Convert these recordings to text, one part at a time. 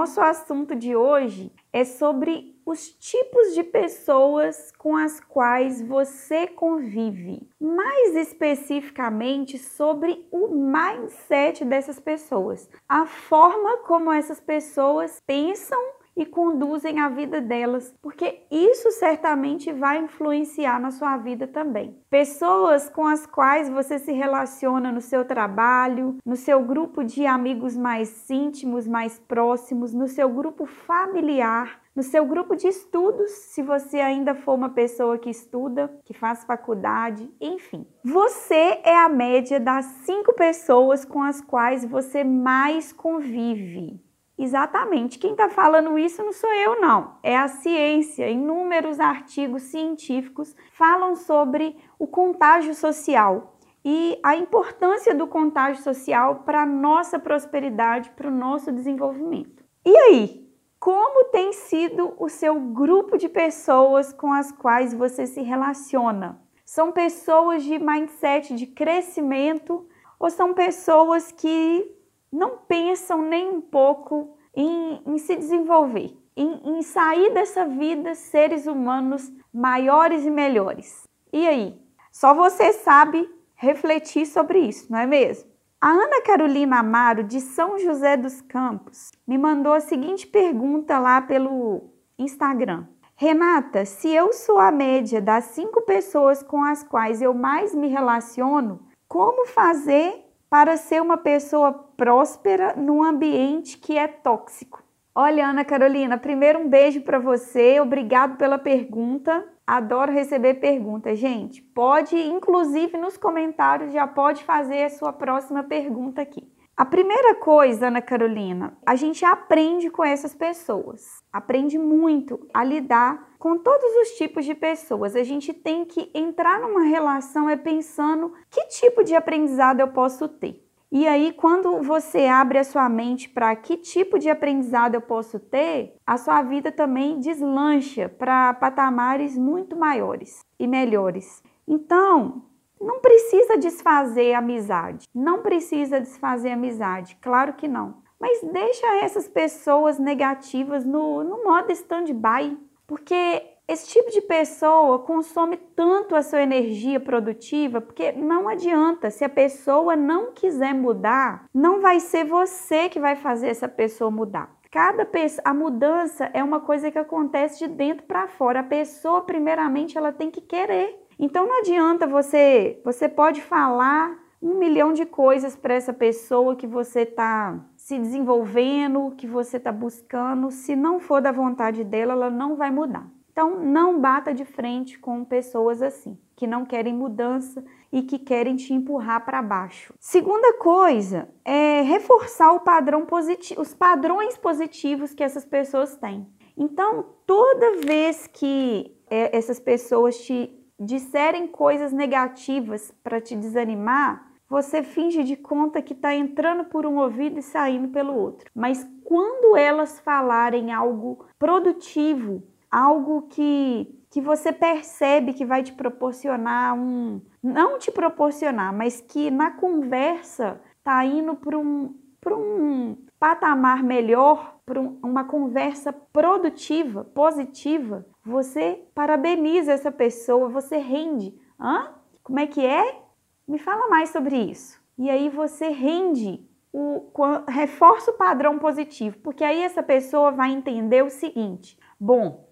Nosso assunto de hoje é sobre os tipos de pessoas com as quais você convive. Mais especificamente sobre o mindset dessas pessoas, a forma como essas pessoas pensam e conduzem a vida delas, porque isso certamente vai influenciar na sua vida também. Pessoas com as quais você se relaciona no seu trabalho, no seu grupo de amigos mais íntimos, mais próximos, no seu grupo familiar, no seu grupo de estudos, se você ainda for uma pessoa que estuda, que faz faculdade, enfim. Você é a média das cinco pessoas com as quais você mais convive. Exatamente. Quem está falando isso não sou eu, não. É a ciência. Inúmeros artigos científicos falam sobre o contágio social e a importância do contágio social para a nossa prosperidade, para o nosso desenvolvimento. E aí? Como tem sido o seu grupo de pessoas com as quais você se relaciona? São pessoas de mindset de crescimento ou são pessoas que não pensam nem um pouco em, em se desenvolver, em, em sair dessa vida seres humanos maiores e melhores. E aí? Só você sabe refletir sobre isso, não é mesmo? A Ana Carolina Amaro, de São José dos Campos, me mandou a seguinte pergunta lá pelo Instagram. Renata, se eu sou a média das cinco pessoas com as quais eu mais me relaciono, como fazer para ser uma pessoa próspera num ambiente que é tóxico? Olha, Ana Carolina, primeiro um beijo para você, obrigado pela pergunta. Adoro receber perguntas, gente. Pode, inclusive nos comentários, já pode fazer a sua próxima pergunta aqui. A primeira coisa, Ana Carolina, a gente aprende com essas pessoas, aprende muito a lidar com todos os tipos de pessoas. A gente tem que entrar numa relação é pensando que tipo de aprendizado eu posso ter. E aí, quando você abre a sua mente para que tipo de aprendizado eu posso ter, a sua vida também deslancha para patamares muito maiores e melhores. Então, não precisa desfazer amizade. Não precisa desfazer amizade, claro que não. Mas deixa essas pessoas negativas no, no modo stand-by, porque esse tipo de pessoa consome tanto a sua energia produtiva, porque não adianta, se a pessoa não quiser mudar, não vai ser você que vai fazer essa pessoa mudar. Cada pessoa, a mudança é uma coisa que acontece de dentro para fora. A pessoa, primeiramente, ela tem que querer. Então não adianta você, você pode falar um milhão de coisas para essa pessoa que você está se desenvolvendo, que você está buscando. Se não for da vontade dela, ela não vai mudar. Então não bata de frente com pessoas assim, que não querem mudança e que querem te empurrar para baixo. Segunda coisa é reforçar o padrão positivo, os padrões positivos que essas pessoas têm. Então, toda vez que é, essas pessoas te disserem coisas negativas para te desanimar, você finge de conta que está entrando por um ouvido e saindo pelo outro. Mas quando elas falarem algo produtivo, algo que, que você percebe que vai te proporcionar um. Não te proporcionar, mas que na conversa está indo para um, um patamar melhor, para um, uma conversa produtiva, positiva, você parabeniza essa pessoa, você rende. Hã? Como é que é? Me fala mais sobre isso. E aí você rende, o, reforça o padrão positivo, porque aí essa pessoa vai entender o seguinte: bom,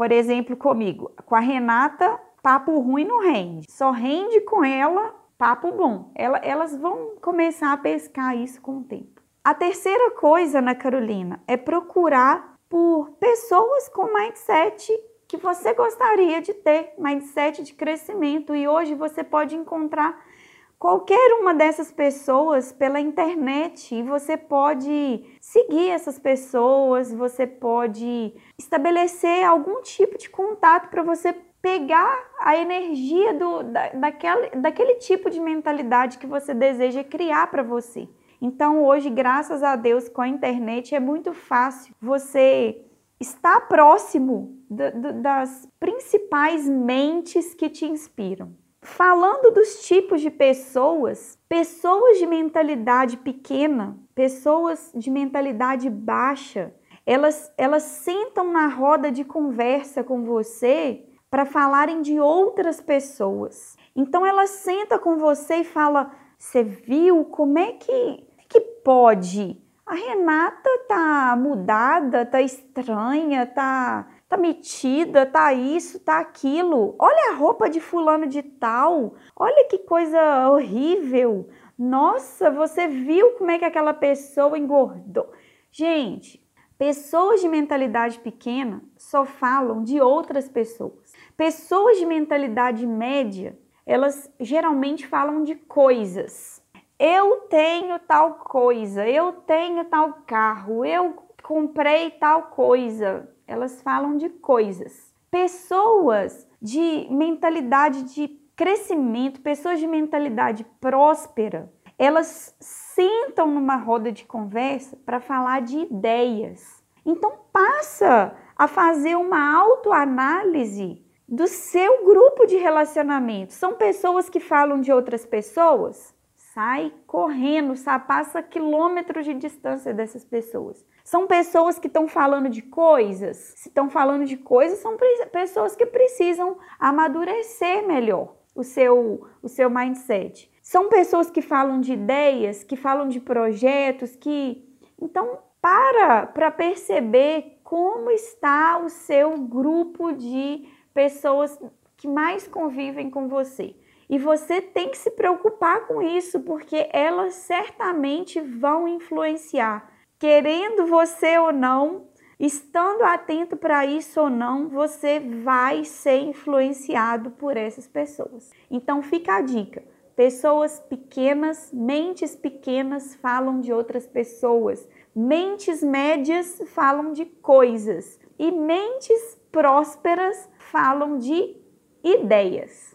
por exemplo, comigo, com a Renata, papo ruim não rende, só rende com ela papo bom. Ela, elas vão começar a pescar isso com o tempo. A terceira coisa, Ana Carolina, é procurar por pessoas com mindset que você gostaria de ter, mindset de crescimento. E hoje você pode encontrar qualquer uma dessas pessoas pela internet e você pode seguir essas pessoas, você pode estabelecer algum tipo de contato para você pegar a energia do, da, daquele, daquele tipo de mentalidade que você deseja criar para você. Então, hoje, graças a Deus, com a internet é muito fácil você estar próximo das principais mentes que te inspiram. Falando dos tipos de pessoas, pessoas de mentalidade pequena, pessoas de mentalidade baixa, elas, elas sentam na roda de conversa com você para falarem de outras pessoas. Então ela senta com você e fala: "Você viu como é que que pode? A Renata tá mudada, tá estranha, tá tá metida, tá isso, tá aquilo. Olha a roupa de fulano de tal. Olha que coisa horrível. Nossa, você viu como é que aquela pessoa engordou? Gente, pessoas de mentalidade pequena só falam de outras pessoas. Pessoas de mentalidade média, elas geralmente falam de coisas. Eu tenho tal coisa, eu tenho tal carro, eu comprei tal coisa elas falam de coisas. Pessoas de mentalidade de crescimento, pessoas de mentalidade próspera, elas sentam numa roda de conversa para falar de ideias. Então passa a fazer uma autoanálise do seu grupo de relacionamento. São pessoas que falam de outras pessoas? Sai correndo, passa quilômetros de distância dessas pessoas. São pessoas que estão falando de coisas. Se estão falando de coisas, são pessoas que precisam amadurecer melhor o seu, o seu mindset. São pessoas que falam de ideias, que falam de projetos, que. Então, para para perceber como está o seu grupo de pessoas que mais convivem com você. E você tem que se preocupar com isso, porque elas certamente vão influenciar querendo você ou não, estando atento para isso ou não, você vai ser influenciado por essas pessoas. Então fica a dica. Pessoas pequenas, mentes pequenas falam de outras pessoas. Mentes médias falam de coisas e mentes prósperas falam de ideias.